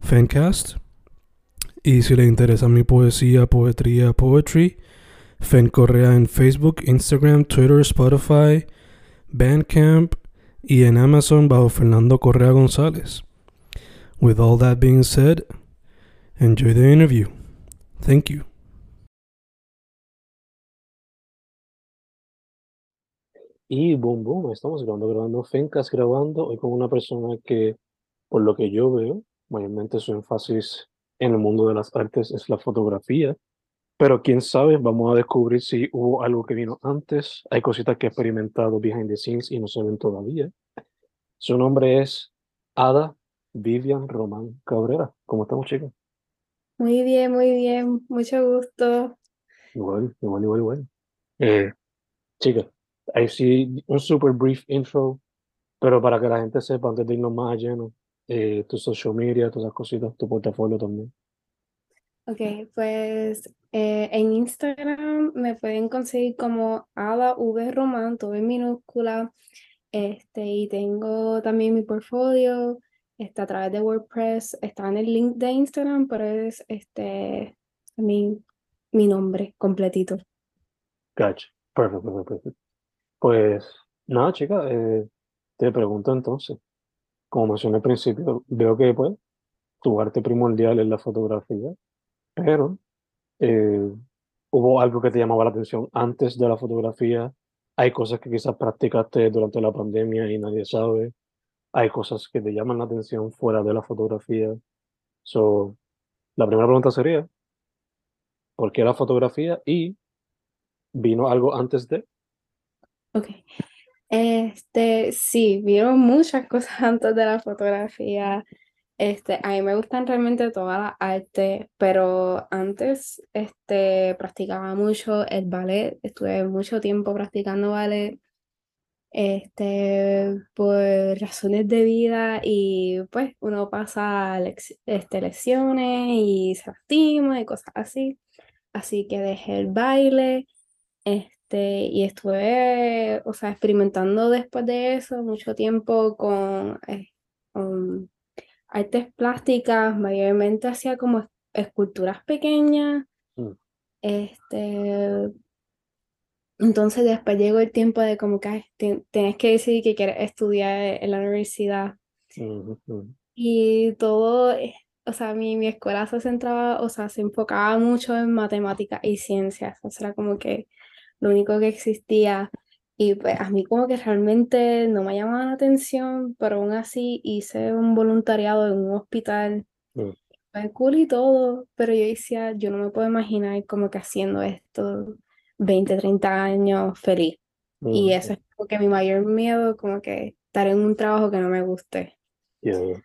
Fancast. Y si le interesa mi poesía, poetría, poetry, Fen Correa en Facebook, Instagram, Twitter, Spotify, Bandcamp y en Amazon bajo Fernando Correa González. With all that being said, enjoy the interview. Thank you. Y boom, boom, estamos grabando, grabando, Fencas grabando, hoy con una persona que, por lo que yo veo, mayormente su énfasis en el mundo de las artes es la fotografía, pero quién sabe, vamos a descubrir si hubo algo que vino antes, hay cositas que he experimentado behind the scenes y no se ven todavía. Su nombre es Ada Vivian Román Cabrera. ¿Cómo estamos, chicos? Muy bien, muy bien, mucho gusto. Igual, igual, igual, igual. Eh, chicas, ahí sí, un super brief intro, pero para que la gente sepa, antes de irnos más a lleno, eh, tu social media, todas esas cositas, tu portafolio también. Ok, pues eh, en Instagram me pueden conseguir como Ada V Román, todo en minúscula. Este, y tengo también mi portfolio, está a través de WordPress, está en el link de Instagram, pero es este mi, mi nombre completito. Gotcha. Perfecto, perfecto, perfecto. Pues nada, chica, eh, te pregunto entonces, como mencioné al principio, veo que pues tu arte primordial es la fotografía, pero eh, hubo algo que te llamaba la atención antes de la fotografía, hay cosas que quizás practicaste durante la pandemia y nadie sabe, hay cosas que te llaman la atención fuera de la fotografía. So, la primera pregunta sería, ¿por qué la fotografía? Y vino algo antes de. Ok. Este, sí, vieron muchas cosas antes de la fotografía. Este, a mí me gustan realmente todas las artes, pero antes este, practicaba mucho el ballet, estuve mucho tiempo practicando ballet, este, por razones de vida y pues uno pasa este, lecciones y se lastima y cosas así, así que dejé el baile, este, y estuve, o sea, experimentando después de eso mucho tiempo con... eh, con artes plásticas, mayormente hacía como esculturas pequeñas. Mm. Este, entonces después llegó el tiempo de como que te- tienes que decidir que quieres estudiar en la universidad. Y todo, eh, o sea, mi, mi escuela se centraba, o sea, se enfocaba mucho en matemáticas y ciencias. O sea, como que lo único que existía. Y pues a mí como que realmente no me llamaba la atención, pero aún así hice un voluntariado en un hospital. Mm. Fue cool y todo, pero yo decía, yo no me puedo imaginar como que haciendo esto 20, 30 años feliz. Y Ujú. eso es como que mi mayor miedo, como que estar en un trabajo que no me guste. Yeah.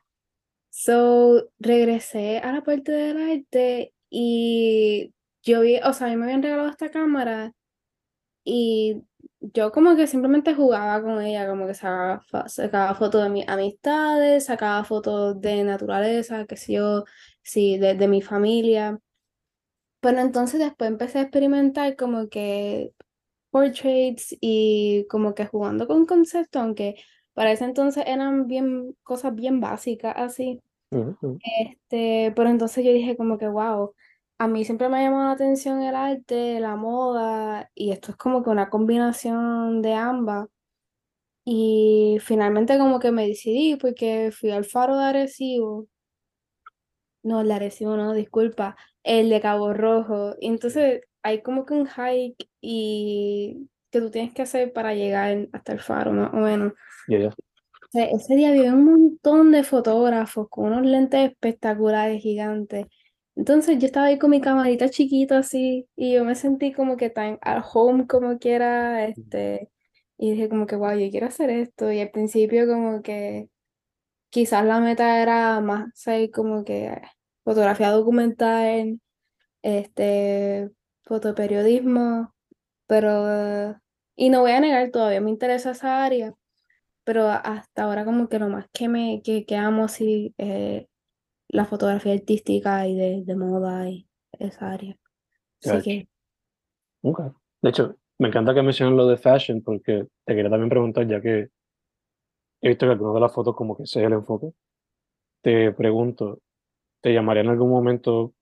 So, regresé a la parte del arte y yo vi, o sea, a mí me habían regalado esta cámara y yo como que simplemente jugaba con ella, como que sacaba, sacaba fotos de mis amistades, sacaba fotos de naturaleza, que sé yo, sí, de, de mi familia. Pero entonces después empecé a experimentar como que portraits y como que jugando con conceptos, aunque para ese entonces eran bien cosas bien básicas así. Ujú, ujú. Este, pero entonces yo dije como que, wow, a mí siempre me ha llamado la atención el arte, la moda, y esto es como que una combinación de ambas. Y finalmente como que me decidí porque fui al Faro de Arecibo no, el de Arecibo no, disculpa, el de Cabo Rojo. Entonces hay como que un hike y que tú tienes que hacer para llegar hasta el faro, más o menos. O sea, ese día había un montón de fotógrafos con unos lentes espectaculares, gigantes. Entonces yo estaba ahí con mi camarita chiquita así y yo me sentí como que tan at home como quiera, este, y dije como que, wow, yo quiero hacer esto. Y al principio como que quizás la meta era más, ¿sabes? Como que fotografía documental, este, fotoperiodismo, pero, y no voy a negar, todavía me interesa esa área, pero hasta ahora como que lo más que me, que, que amo sí es la fotografía artística y de, de moda y esa área. Así que, Ok. De hecho, me encanta que mencionen lo de fashion porque te quería también preguntar, ya que he visto que algunas de las fotos como que es el enfoque. Te pregunto, ¿te llamaría en algún momento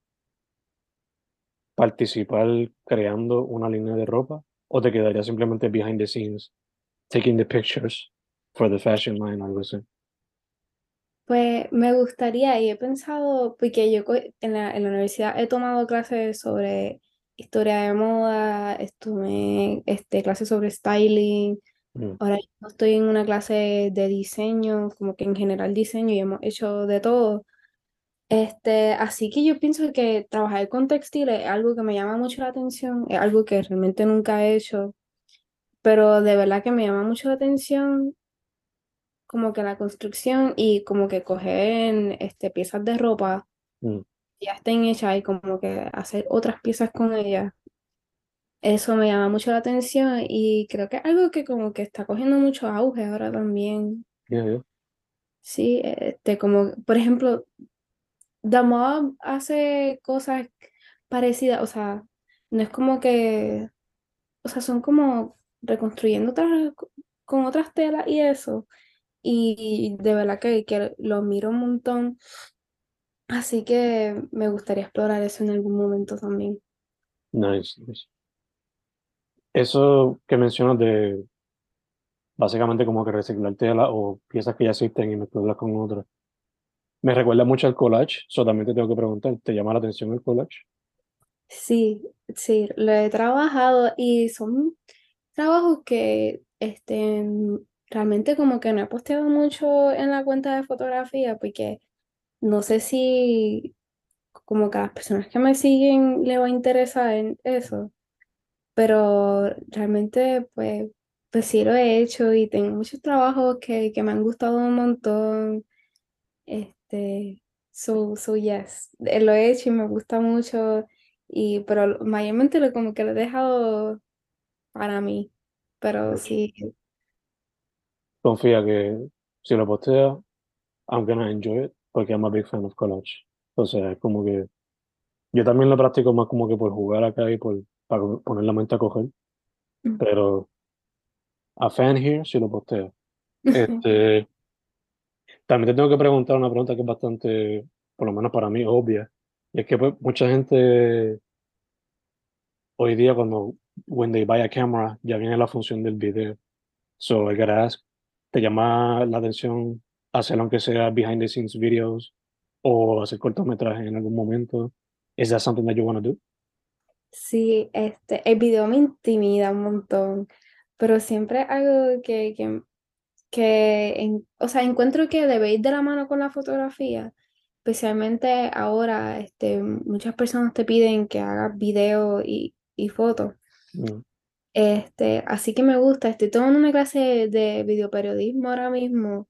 participar creando una línea de ropa o te quedaría simplemente behind the scenes, taking the pictures for the fashion line o algo así? Pues me gustaría y he pensado, porque yo en la, en la universidad he tomado clases sobre historia de moda, estuve este, clases sobre styling, Mm, ahora estoy en una clase de diseño, como que en general diseño y hemos hecho de todo. Este, así que yo pienso que trabajar con textiles es algo que me llama mucho la atención, es algo que realmente nunca he hecho, pero de verdad que me llama mucho la atención como que la construcción y como que coger este, piezas de ropa mm, ya estén hechas y como que hacer otras piezas con ellas. Eso me llama mucho la atención y creo que es algo que como que está cogiendo mucho auge ahora también. yeah, yeah. Sí, este, como por ejemplo, The Mob hace cosas parecidas, o sea, no es como que, o sea, son como reconstruyendo otras, con otras telas y eso. Y de verdad que, que lo miro un montón. Así que me gustaría explorar eso en algún momento también. Nice, nice. Eso que mencionas de básicamente como que reciclar tela o piezas que ya existen y mezclarlas con otras. Me recuerda mucho al collage, so también te tengo que preguntar, ¿te llama la atención el collage? Sí, sí, lo he trabajado y son trabajos que este, realmente como que no he posteado mucho en la cuenta de fotografía porque no sé si como que a las personas que me siguen le va a interesar en eso, pero realmente pues, pues sí lo he hecho y tengo muchos trabajos que, que me han gustado un montón. Este, so, so yes, eh, lo he hecho y me gusta mucho, y, pero mayormente lo, como que lo he dejado para mí, pero sí, Confía que si lo posteas, I'm gonna enjoy it, porque I'm a big fan of collage. Entonces, es como que yo también lo practico más como que por jugar acá y por para poner la mente a coger, Mm. pero a fan here si lo posteo. Este, también te tengo que preguntar una pregunta que es bastante, por lo menos para mí, obvia. Y es que pues, mucha gente hoy día cuando when they buy a camera ya viene la función del video. So I gotta ask, ¿te llama la atención hacer aunque sea behind the scenes videos o hacer cortometrajes en algún momento? Is that something that you want to do? Sí, este, el video me intimida un montón, pero siempre algo que, que, que en- o sea, encuentro que debe ir de la mano con la fotografía, especialmente ahora, este, muchas personas te piden que hagas video y, y fotos. Mm, Este, así que me gusta, estoy tomando una clase de videoperiodismo ahora mismo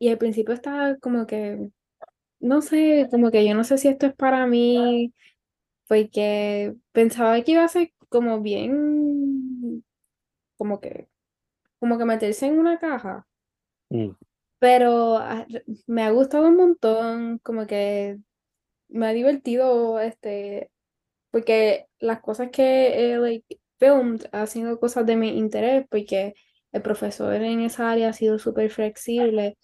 y al principio estaba como que, no sé, como que yo no sé si esto es para mí, porque pensaba que iba a ser como bien, como que, como que meterse en una caja, mm, pero ah, me ha gustado un montón, como que me ha divertido, este, porque las cosas que he like, sido cosas de mi interés, porque el profesor en esa área ha sido súper flexible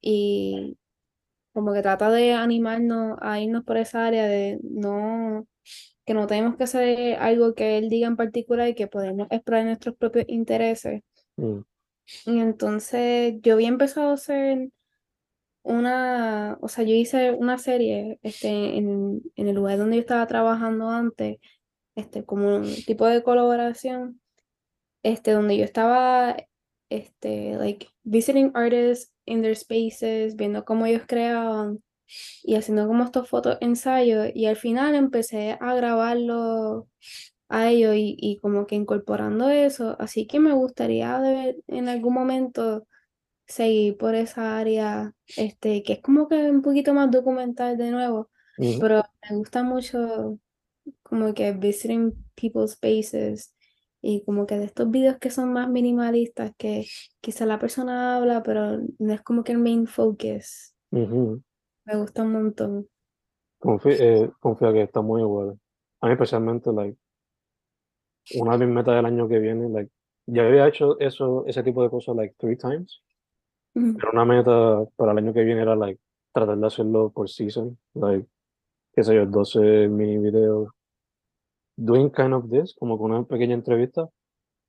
y como que trata de animarnos a irnos por esa área de no, que no tenemos que hacer algo que él diga en particular y que podemos explorar nuestros propios intereses. mm, Y entonces yo había empezado a hacer una, o sea, yo hice una serie este, en, en el lugar donde yo estaba trabajando antes, este, como un tipo de colaboración, este, donde yo estaba, este, like, visiting artists in their spaces, viendo cómo ellos creaban y haciendo como estos fotos ensayos y al final empecé a grabarlo a ellos y, y como que incorporando eso, así que me gustaría de en algún momento seguir por esa área, este, que es como que un poquito más documental de nuevo, Ujú, pero me gusta mucho como que visiting people's spaces y como que de estos videos que son más minimalistas, que quizá la persona habla, pero no es como que el main focus. Me gusta un montón. Confía, eh, confía que está muy bueno. A mí especialmente, like, una de mis metas del año que viene, like, ya había hecho eso, ese tipo de cosas, like, three times, pero una meta para el año que viene era, like, tratar de hacerlo por season, like, qué sé yo, 12 mini videos, doing kind of this, como con una pequeña entrevista,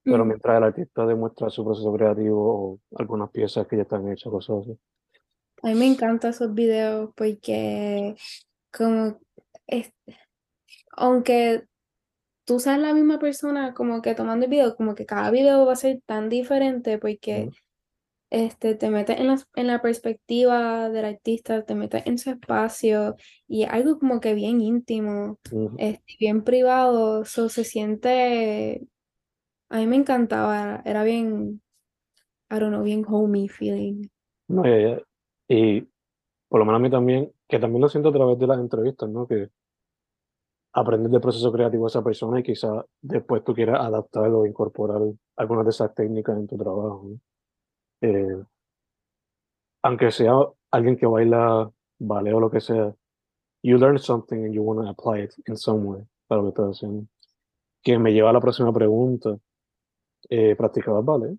pero Ujú. mientras el artista demuestra su proceso creativo o algunas piezas que ya están hechas, cosas así. A mí me encantan esos videos porque como es, aunque tú seas la misma persona como que tomando el video, como que cada video va a ser tan diferente porque este, te metes en la, en la perspectiva del artista, te metes en su espacio y algo como que bien íntimo, ujú. este, bien privado, so, se siente, a mí me encantaba, era bien, I don't know, bien homey feeling. No, ya. Y por lo menos a mí también, que también lo siento a través de las entrevistas, ¿no? Que aprendes del proceso creativo de esa persona y quizás después tú quieras adaptar o incorporar algunas de esas técnicas en tu trabajo, ¿no? Eh, aunque sea alguien que baila ballet o lo que sea, you learn something and you want to apply it in some way para lo que estás haciendo. Que me lleva a la próxima pregunta. Eh, ¿practicabas ballet?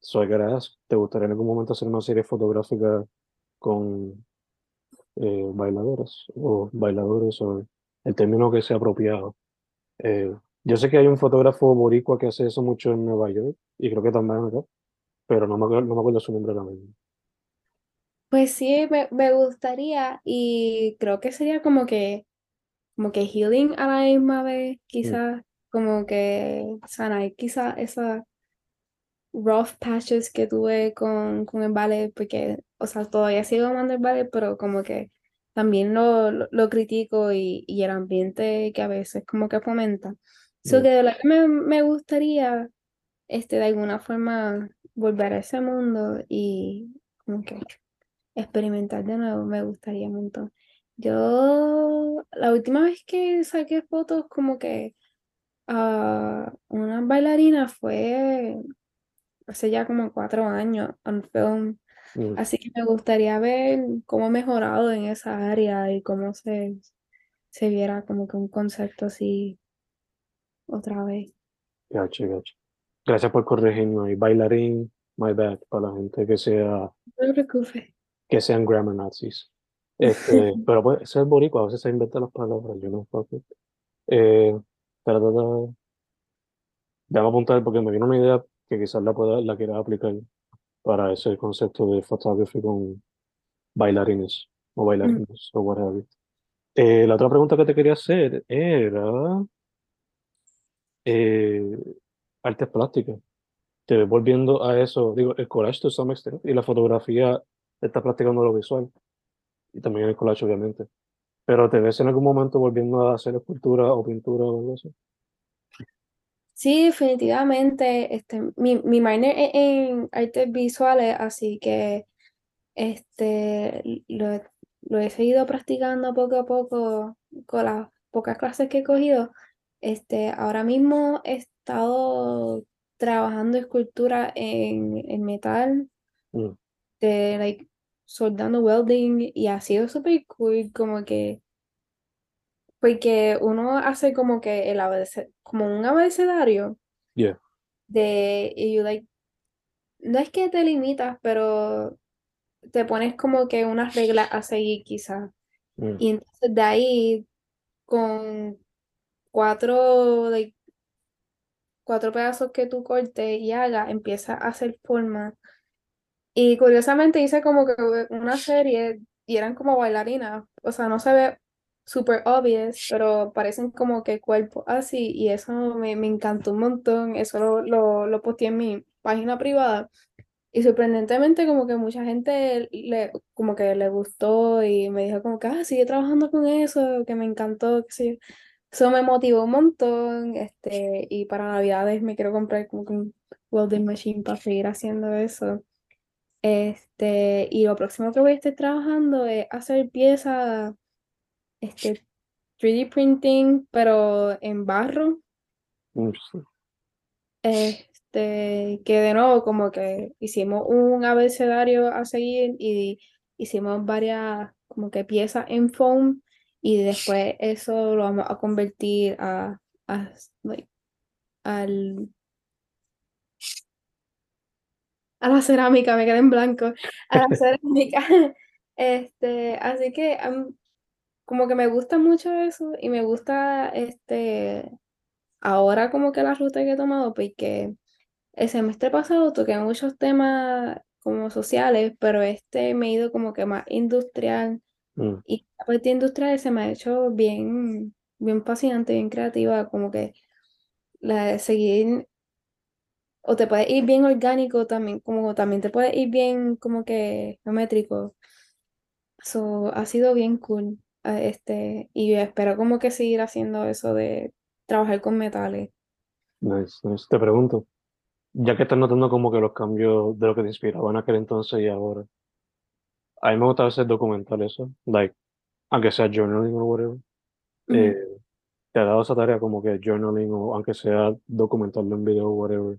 Soy gracias. ¿Te gustaría en algún momento hacer una serie fotográfica con eh, bailadoras o bailadores o el término que sea apropiado? Eh, yo sé que hay un fotógrafo boricua que hace eso mucho en Nueva York y creo que también acá, pero no me acuerdo, no me acuerdo su nombre ahora mismo. Pues sí, me, me gustaría y creo que sería como que, como que healing a la misma vez, Mm, quizás, como que sanar quizás esas rough patches que tuve con, con el ballet, porque, o sea, todavía sigo amando el ballet, pero como que también lo, lo, lo critico y, y el ambiente que a veces como que fomenta. So mm, que de verdad que me, me gustaría, este, de alguna forma volver a ese mundo y como que experimentar de nuevo, me gustaría un montón. Yo, la última vez que saqué fotos como que a una bailarina fue hace ya como cuatro años on film, mm. así que me gustaría ver cómo ha mejorado en esa área y cómo se, se viera como que un concepto así otra vez. Gacho, gacho. Gracias por corregirme. ahí. Bailarín, my bad, para la gente que sea, No te preocupes. que sean grammar nazis. Este, pero pues, ese es boricua, a veces se inventa las palabras, yo no fuck it. Eh, pero, pero, déjame apuntar porque me vino una idea que quizás la pueda, la quiera aplicar para ese concepto de photography con bailarines o Mm. bailarines o what have you. Eh, la otra pregunta que te quería hacer era eh, artes plásticas. Te ves volviendo a eso, digo, el collage to some extent y la fotografía está practicando lo visual y también el collage obviamente. Pero te ves en algún momento volviendo a hacer escultura o pintura o algo así. Sí, definitivamente, este, mi, mi minor es en artes visuales, así que este, lo, lo he seguido practicando poco a poco con las pocas clases que he cogido. Este, ahora mismo he estado trabajando escultura en, en metal, Mm, de, like, soldando welding, y ha sido súper cool, como que, porque uno hace como que el como un abecedario yeah. de, y you, like, no es que te limitas, pero te pones como que unas reglas a seguir quizás. Mm, Y entonces de ahí, con cuatro, like, cuatro pedazos que tú cortes y hagas, empieza a hacer forma Y curiosamente hice como que una serie y eran como bailarinas. O sea, no se ve super obvious, pero parecen como que cuerpos así. Y eso me, me encantó un montón. Eso lo, lo, lo en mi página privada. Y sorprendentemente como que mucha gente le, como que le gustó y me dijo como que, ah, sigue trabajando con eso, que me encantó, que sí. Eso me motivó un montón, este, y para Navidades me quiero comprar como que un welding machine para seguir haciendo eso. Este, y lo próximo que voy a estar trabajando es hacer piezas, este, 3D printing, pero en barro. Este, que de nuevo como que hicimos un abecedario a seguir y hicimos varias como que piezas en foam y después eso lo vamos a convertir a, a al a la cerámica, me quedé en blanco, a la cerámica. Este, así que como que me gusta mucho eso y me gusta este ahora como que la ruta que he tomado porque el semestre pasado toqué muchos temas como sociales, pero este me he ido como que más industrial Mm, y la parte industrial se me ha hecho bien, bien fascinante, bien creativa, como que la de seguir, o te puede ir bien orgánico también, como también te puede ir bien como que geométrico. Eso ha sido bien cool. eh, Este, y yo espero como que seguir haciendo eso de trabajar con metales. nice, nice. Te pregunto, ya que estás notando como que los cambios de lo que te inspiraba en aquel entonces y ahora, a mí me gusta a veces documentar eso, like, aunque sea journaling o whatever, eh, te ha dado esa tarea como que journaling o aunque sea documentarlo en video o whatever,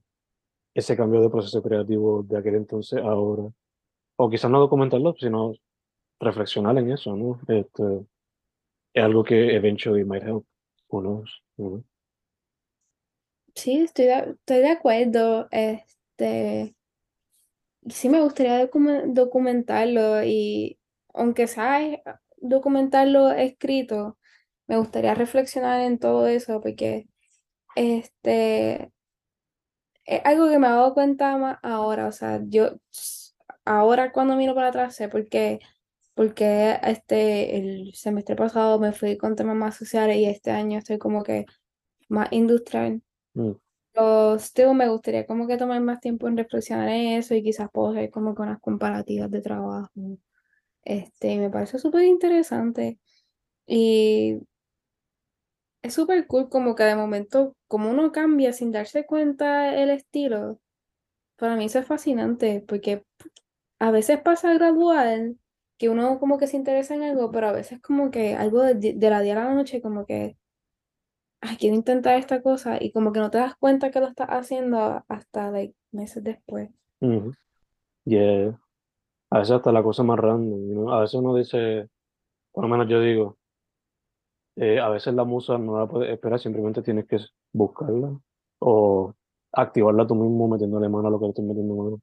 ese cambio de proceso creativo de aquel entonces a ahora, o quizás no documentarlo, sino reflexionar en eso, ¿no? Este, es algo que eventually might help, who knows, you know? Sí, estoy de, estoy de acuerdo. Este, sí me gustaría documen- documentarlo y aunque sea eh, documentarlo escrito, me gustaría reflexionar en todo eso porque este es algo que me he dado cuenta más ahora. O sea, yo ahora cuando miro para atrás sé por qué, porque este el semestre pasado me fui con temas más sociales y este año estoy como que más industrial. Mm, Pero still me gustaría como que tomar más tiempo en reflexionar en eso y quizás puedo hacer como con las comparativas de trabajo. Este, me parece súper interesante y es súper cool como que de momento, como uno cambia sin darse cuenta el estilo, para mí eso es fascinante porque a veces pasa gradual que uno como que se interesa en algo, pero a veces como que algo de, de la día a la noche como que ay, quiero intentar esta cosa y como que no te das cuenta que lo estás haciendo hasta like, meses después. Yeah. A veces hasta la cosa más random, know? A veces uno dice, por lo menos yo digo, eh, a veces la musa no la puedes esperar, simplemente tienes que buscarla o activarla tú mismo metiéndole mano a lo que le estoy metiendo mano.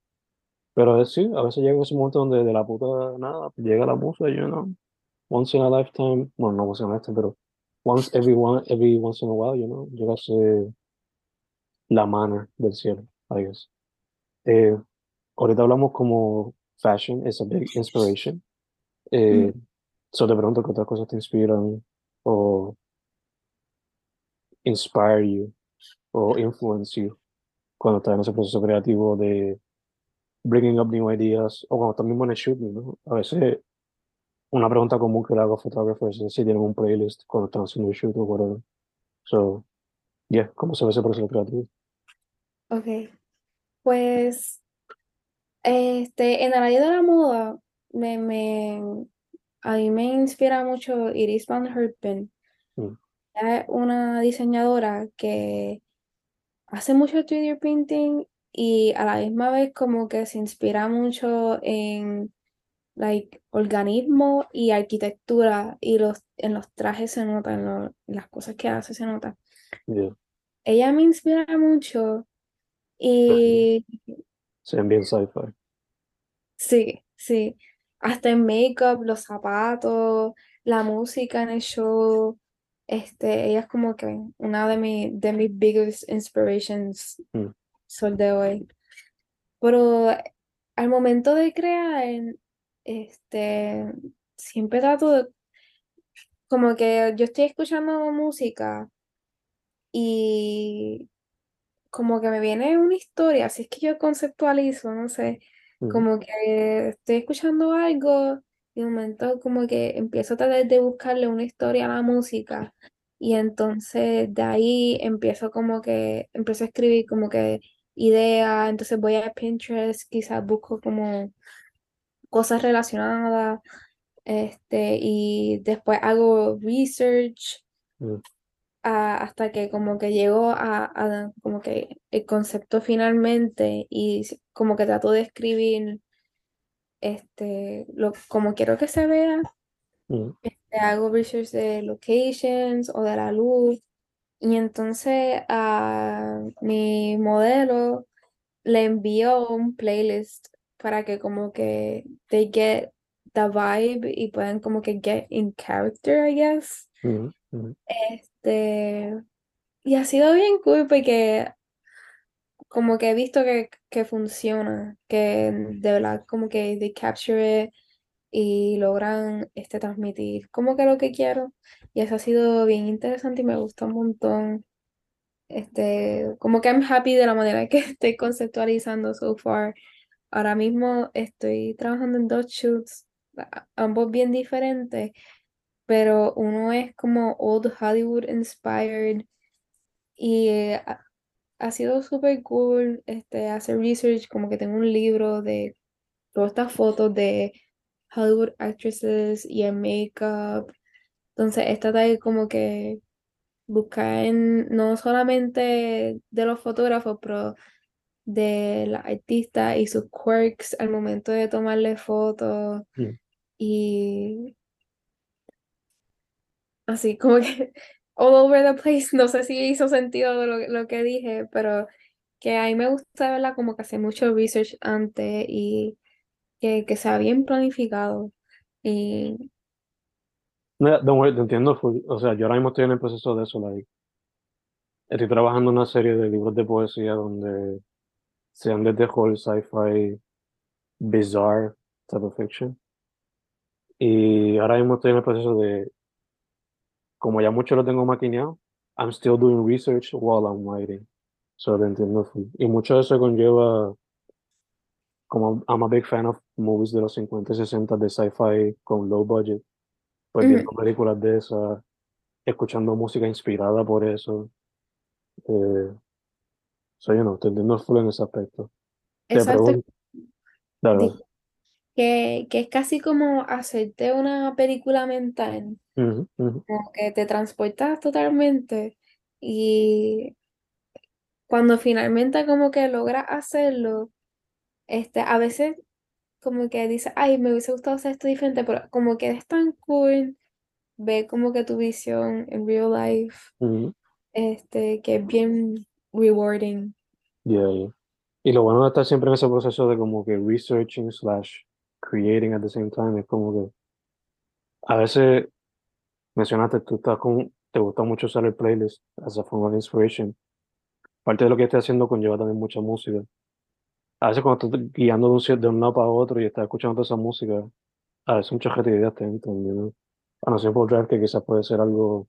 Pero es, sí, a veces llega ese momento donde de la puta nada llega la musa, you know, once in a lifetime, bueno, no once in a lifetime, pero once every one, every once in a while, you know, llega a ser la manna del cielo, I guess. Eh, ahorita hablamos como fashion is a big inspiration. Eh, Ujú. so te pregunto qué otras cosas te inspiran o inspire you o influence you cuando estás en ese proceso creativo de bringing up new ideas o cuando estás mismo en el shooting, ¿no? A veces una pregunta común que le hago a photographers es si tienen un playlist cuando están haciendo el shoot o whatever. So, yeah, ¿cómo se ve ese proceso creativo? Ok, pues este, en el área de la moda, me, me, a mí me inspira mucho Iris Van Herpen. Mm, Es una diseñadora que hace mucho 3D printing y a la misma vez como que se inspira mucho en like, organismo y arquitectura y los, en los trajes se nota, en, lo- en las cosas que hace se nota. yeah. Ella me inspira mucho y Se ven bien sci-fi. sí, sí, hasta en make-up, los zapatos, la música en el show, este, ella es como que una de, mi, de mis biggest inspirations Mm, sol de hoy. Pero al momento de crear, este, siempre trato de, como que yo estoy escuchando música y como que me viene una historia, así es que yo conceptualizo, no sé, como que estoy escuchando algo y de momento como que empiezo a tratar de buscarle una historia a la música y entonces de ahí empiezo como que, empiezo a escribir como que ideas, entonces voy a Pinterest, quizás busco como cosas relacionadas, este, y después hago research a- hasta que como que llego a, a como que el concepto finalmente y como que trato de escribir este, lo, como quiero que se vea, ujú, este, hago research de locations o de la luz. Y entonces a mi modelo le envío un playlist para que como que they get the vibe y puedan como que get in character, I guess. ujú, ujú, Este, y ha sido bien cool porque como que he visto que, que funciona, que de verdad como que they capture it y logran este, transmitir como que lo que quiero. Y eso ha sido bien interesante y me gusta un montón. Este, como que I'm happy de la manera que estoy conceptualizando so far. Ahora mismo estoy trabajando en dos shoots, ambos bien diferentes, pero uno es como old Hollywood inspired y eh, ha, sido súper cool este, hacer research, como que tengo un libro de todas estas fotos de Hollywood actresses y el makeup. Entonces, esta de como que buscar en, no solamente de los fotógrafos, pero de la artista y sus quirks al momento de tomarle fotos y así como que all over the place. No sé si hizo sentido lo, lo que dije, pero que a mí me gusta, ¿verdad? Como que hacer mucho research antes y que, que sea bien planificado. Y No, don't worry, te entiendo full. O sea, yo ahora mismo estoy en el proceso de eso, like, estoy trabajando en una serie de libros de poesía donde sean desde horror, sci-fi, bizarre type of fiction. Y ahora mismo estoy en el proceso de, como ya mucho lo tengo maquineado, I'm still doing research while I'm writing. So te entiendo full. Y mucho de eso conlleva, como I'm a big fan of movies de los 50 y 60 de sci-fi con low budget, pues Ujú, viendo películas de esas, escuchando música inspirada por eso. Eh, so, you know, te entiendo full en ese aspecto. Te Exacto, pregunto, dale, que, que es casi como hacerte una película mental, como que te transportas totalmente y cuando finalmente como que logras hacerlo, este, a veces como que dices, ay, me hubiese gustado hacer esto diferente, pero como que es tan cool ver como que tu visión en real life, este, que es bien rewarding. Yeah, yeah. Y lo bueno de estar siempre en ese proceso de como que researching slash creating at the same time es como que a veces mencionaste, tú estás con, te gusta mucho usar el playlist as a form of inspiration. Parte de lo que estás haciendo conlleva también mucha música. A veces cuando estás guiando de un, de un lado para otro y estás escuchando toda esa música, a veces mucha creatividad te entra, you know? A no ser por drive que quizás puede ser algo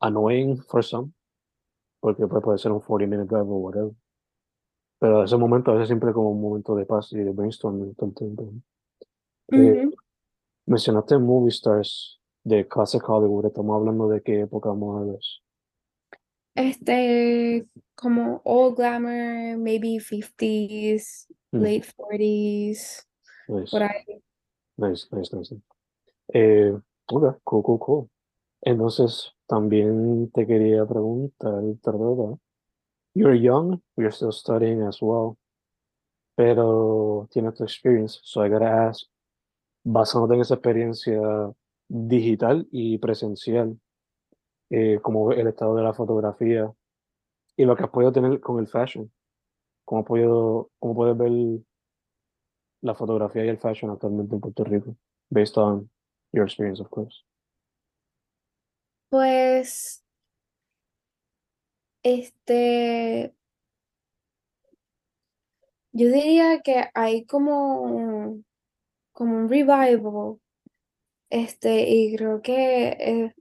annoying for some, porque pues, puede ser un 40 minute drive o whatever. Pero ese momento a veces siempre como un momento de paz y de brainstorming todo el tiempo. Eh, Ujú. mencionaste movie stars de Classic Hollywood, estamos hablando de qué época más o menos. Este, como all glamour, maybe 50s, Mm, late 40s, nice, por ahí. nice, nice, nice. Eh, ok, cool, cool, cool. Entonces, también te quería preguntar, ¿verdad? You're young, you're still studying as well, pero tienes tu experience, so I gotta ask, basándote en esa experiencia digital y presencial, eh, como el estado de la fotografía y lo que has podido tener con el fashion, cómo, podido, cómo puedes ver la fotografía y el fashion actualmente en Puerto Rico, based on your experience, of course. Pues, este, yo diría que hay como, como un revival, este, y creo que eh,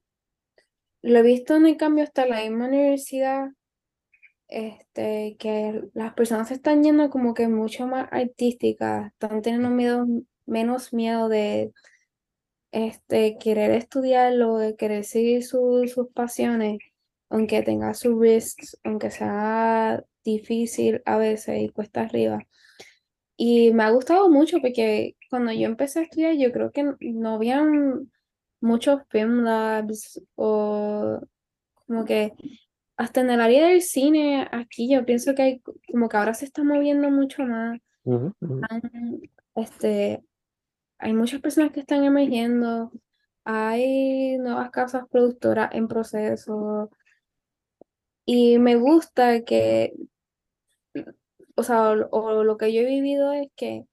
lo he visto en el cambio hasta la misma universidad, este, que las personas se están yendo como que mucho más artísticas, están teniendo menos miedo de este, querer estudiarlo, de querer seguir su- sus pasiones, aunque tenga sus risks, aunque sea difícil a veces y cuesta arriba. Y me ha gustado mucho porque cuando yo empecé a estudiar, yo creo que no habían muchos film labs o como que hasta en el área del cine, aquí yo pienso que hay como que ahora se está moviendo mucho más. Este, hay muchas personas que están emergiendo, hay nuevas casas productoras en proceso y me gusta que, o sea, o, lo que yo he vivido es que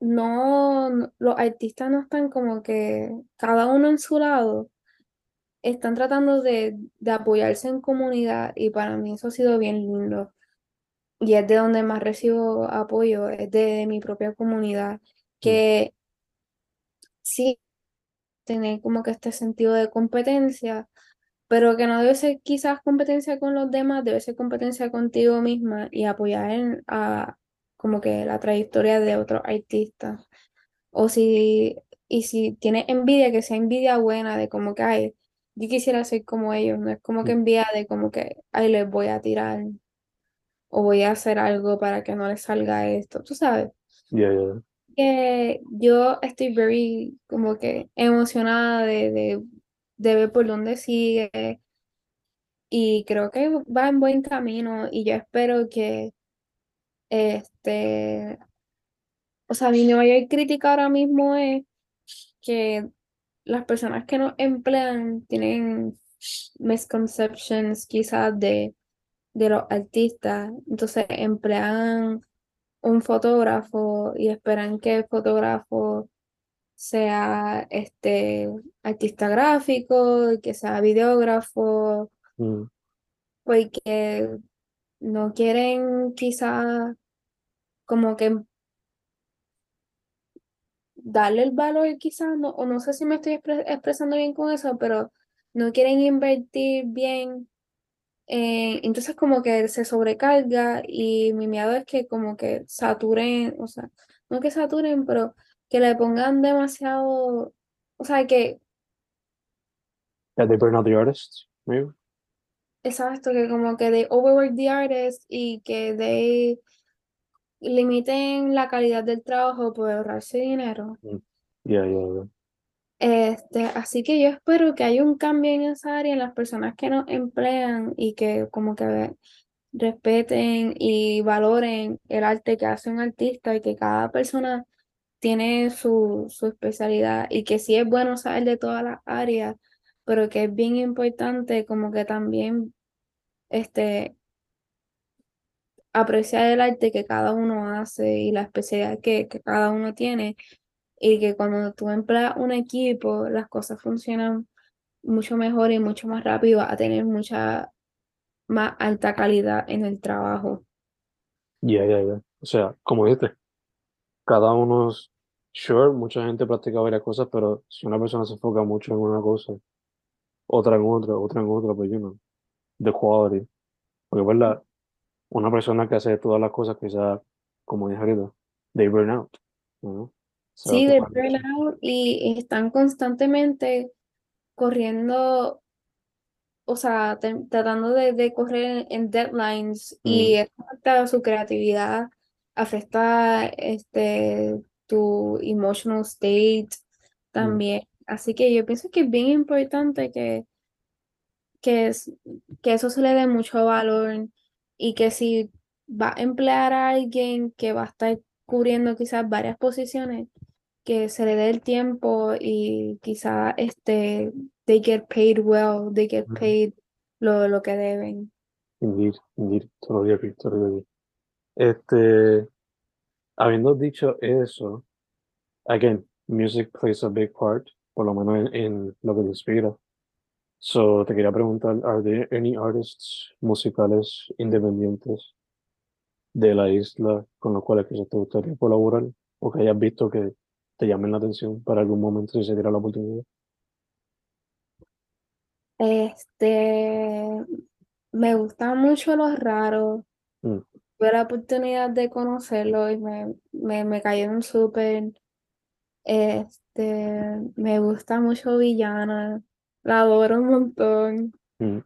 no, los artistas no están como que cada uno en su lado, están tratando de, de apoyarse en comunidad y para mí eso ha sido bien lindo. Y es de donde más recibo apoyo, es de mi propia comunidad, que sí tener como que este sentido de competencia, pero que no debe ser quizás competencia con los demás, debe ser competencia contigo misma y apoyar en, a como que la trayectoria de otros artistas. O si, y si tienes envidia, que sea envidia buena de como que, ay, yo quisiera ser como ellos, no es como que mm. envidia de como que, ay, les voy a tirar o voy a hacer algo para que no les salga esto, tú sabes. Que yo estoy very como que emocionada de, de, de ver por dónde sigue. Y creo que va en buen camino y yo espero que este, o sea, mi mayor crítica ahora mismo es que las personas que nos emplean tienen misconceptions quizás de, de los artistas, entonces emplean un fotógrafo y esperan que el fotógrafo sea este artista gráfico, que sea videógrafo, Mm, porque no quieren quizá como que darle el valor quizás, no, o no sé si me estoy expre- expresando bien con eso, pero no quieren invertir bien. Eh, entonces como que se sobrecarga y mi miedo es que como que saturen, o sea, no que saturen, pero que le pongan demasiado, o sea, que That they burn out the artists, maybe. Exacto, que como que they overwork the artist y que they limiten la calidad del trabajo por ahorrarse dinero. Mm. Ya, ya, ya. Este, así que yo espero que haya un cambio en esa área en las personas que nos emplean y que como que respeten y valoren el arte que hace un artista y que cada persona tiene su, su especialidad y que sí es bueno saber de todas las áreas, pero que es bien importante como que también este apreciar el arte que cada uno hace y la especialidad que, que cada uno tiene y que cuando tú empleas un equipo las cosas funcionan mucho mejor y mucho más rápido a tener mucha más alta calidad en el trabajo. Ya, ya, ya. O sea, como dijiste, cada uno es, sure, mucha gente practica varias cosas, pero si una persona se enfoca mucho en una cosa, otra en otra, otra en otra, pues, you know, the quality. Porque, ¿verdad? Una persona que hace todas las cosas, quizás, como dije ahorita, they burn out, ¿no? Sí, de burnout y están constantemente corriendo, o sea, te- tratando de, de correr en deadlines y Mm, eso afecta su creatividad, afecta este, tu emotional state mm, también. Así que yo pienso que es bien importante que, que, es, que eso se le dé mucho valor y que si va a emplear a alguien que va a estar cubriendo quizás varias posiciones, que se le dé el tiempo y quizás este, they get paid well, they get paid lo, lo que deben. Indeed, indeed, totally agree. Este, habiendo dicho eso, again, music plays a big part, por lo menos en, en lo que te inspira. So, te quería preguntar, are there any artists musicales independientes de la isla con los cuales quizás te gustaría colaborar o que hayas visto que te llamen la atención para algún momento si se diera la oportunidad? Este, me gustan mucho los raros. Mm, Tuve la oportunidad de conocerlo y me, me, me cayeron súper. Este, me gusta mucho Villana. La adoro un montón. mm,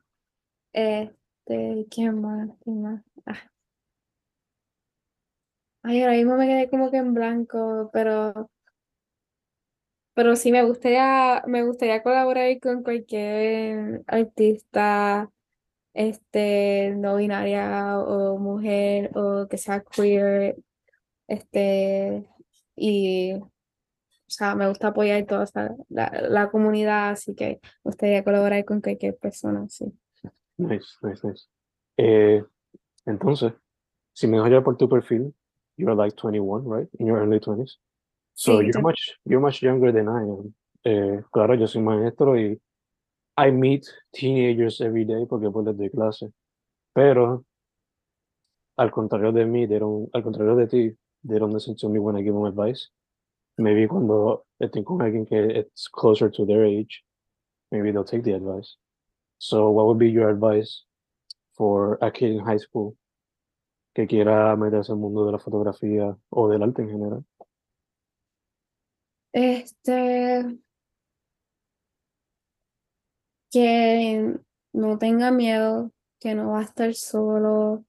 Este, ¿quién más? ¿Quién más? Ah. Ay, ahora mismo me quedé como que en blanco, pero, pero sí me gustaría, me gustaría colaborar con cualquier artista, este, no binaria o mujer o que sea queer, este, y, o sea, me gusta apoyar toda la, la comunidad, así que me gustaría colaborar con cualquier persona, sí. Nice, nice, nice. Eh, entonces, si me dejo por tu perfil, you're like 21, right? In your early 20s. So you're yo- much, you're much younger than I am. Eh, claro, yo soy maestro y I meet teenagers every day porque pues les doy clase. Pero al contrario de mí, they don't- al contrario de ti, they don't listen to me when I give them advice. Maybe cuando estoy con alguien que it's closer to their age, maybe they'll take the advice. So what would be your advice for a kid in high school que quiera meterse al mundo de la fotografía o del arte en general? Este, que no tenga miedo, que no va a estar solo,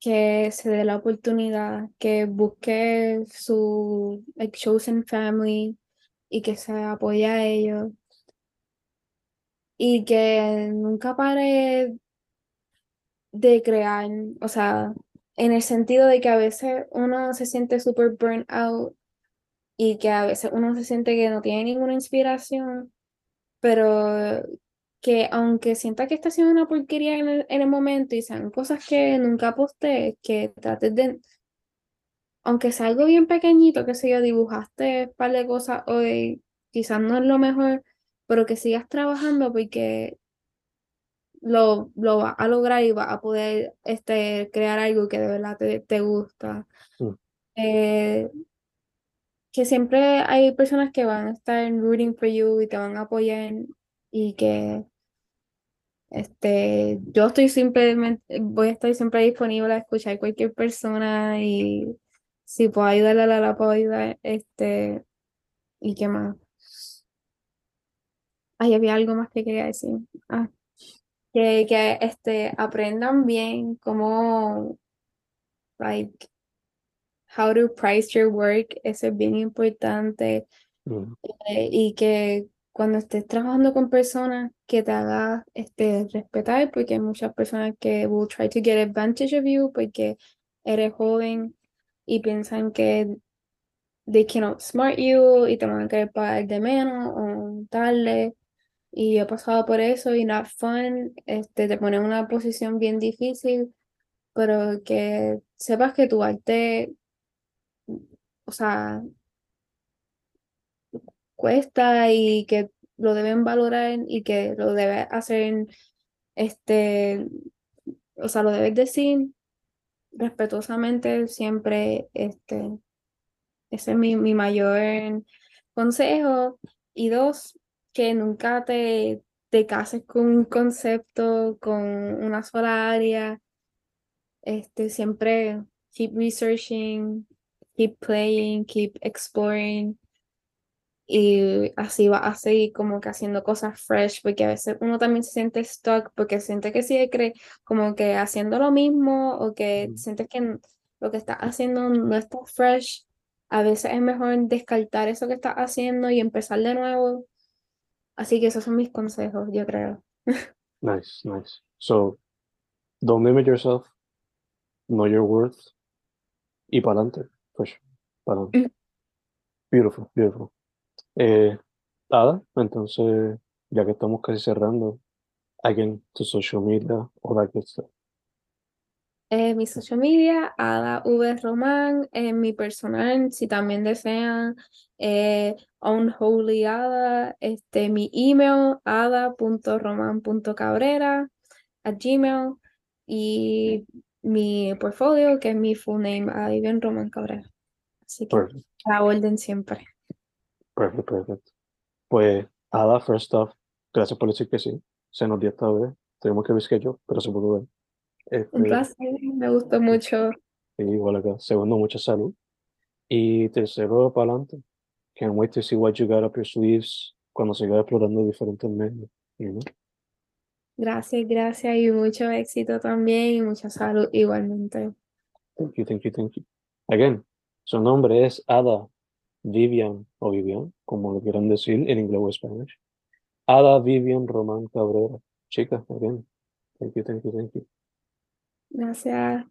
que se dé la oportunidad, que busque su like, chosen family y que se apoye a ellos. Y que nunca pare de crear, o sea, en el sentido de que a veces uno se siente súper burnt out y que a veces uno se siente que no tiene ninguna inspiración, pero que aunque sienta que está haciendo una porquería en el, en el momento y sean cosas que nunca posté, que trates de, aunque sea algo bien pequeñito, que sé yo, dibujaste un par de cosas hoy, quizás no es lo mejor, pero que sigas trabajando porque lo, lo vas a lograr y vas a poder este, crear algo que de verdad te, te gusta. Mm. Eh, que siempre hay personas que van a estar rooting for you y te van a apoyar y que este, yo estoy simplemente, voy a estar siempre disponible a escuchar cualquier persona y si puedo ayudarle a la, la puedo ayudar, este, y qué más. Ay, había algo más que quería decir. Ah, que, que este, aprendan bien cómo, like, how to price your work, eso es bien importante. Mm, eh, y que cuando estés trabajando con personas que te hagas este, respetar, porque hay muchas personas que will try to get advantage of you porque eres joven y piensan que they can outsmart you y te van a querer pagar de menos o darle. Y yo he pasado por eso y not fun, este, te pone en una posición bien difícil, pero que sepas que tu arte, o sea, cuesta y que lo deben valorar y que lo debes hacer, este, o sea, lo debes decir respetuosamente siempre, este, ese es mi, mi mayor consejo. Y dos, que nunca te, te cases con un concepto, con una sola área, este, siempre keep researching, keep playing, keep exploring y así va a seguir como que haciendo cosas fresh, porque a veces uno también se siente stuck, porque siente que sigue cre como que haciendo lo mismo o que Mm. sientes que lo que estás haciendo no está fresh. A veces es mejor descartar eso que estás haciendo y empezar de nuevo. Así que esos son mis consejos, yo creo. Nice, nice. So, don't limit yourself, know your worth, y para adelante, pues, Mm. Beautiful, beautiful. Eh, Ada, entonces, ya que estamos casi cerrando, again, tu social media, all that good stuff. Eh, mi social media, Ada V. Román, eh, mi personal, si también desean, eh, Unholy Ada, este, mi email, ada.roman.cabrera, a Gmail, y mi portfolio, que es mi full name, Ada Vivian Román Cabrera. Así que Perfect, la orden siempre. perfect, perfect. Pues, Ada, first off, gracias por decir que sí. Se nos dio esta vez. Tenemos que reschedule, pero se pudo ver. Un Este, placer, me gustó mucho. igual acá. Segundo, mucha salud. Y tercero, para adelante. Can't wait to see what you got up your sleeves cuando sigas explorando diferentes medios. you know? Gracias, gracias y mucho éxito también y mucha salud igualmente. Thank you, thank you, thank you. Again, su nombre es Ada Vivian o Vivian, como lo quieran decir en inglés o español. Ada Vivian Román Cabrera. Chica, again. Thank you, thank you, thank you. Gracias.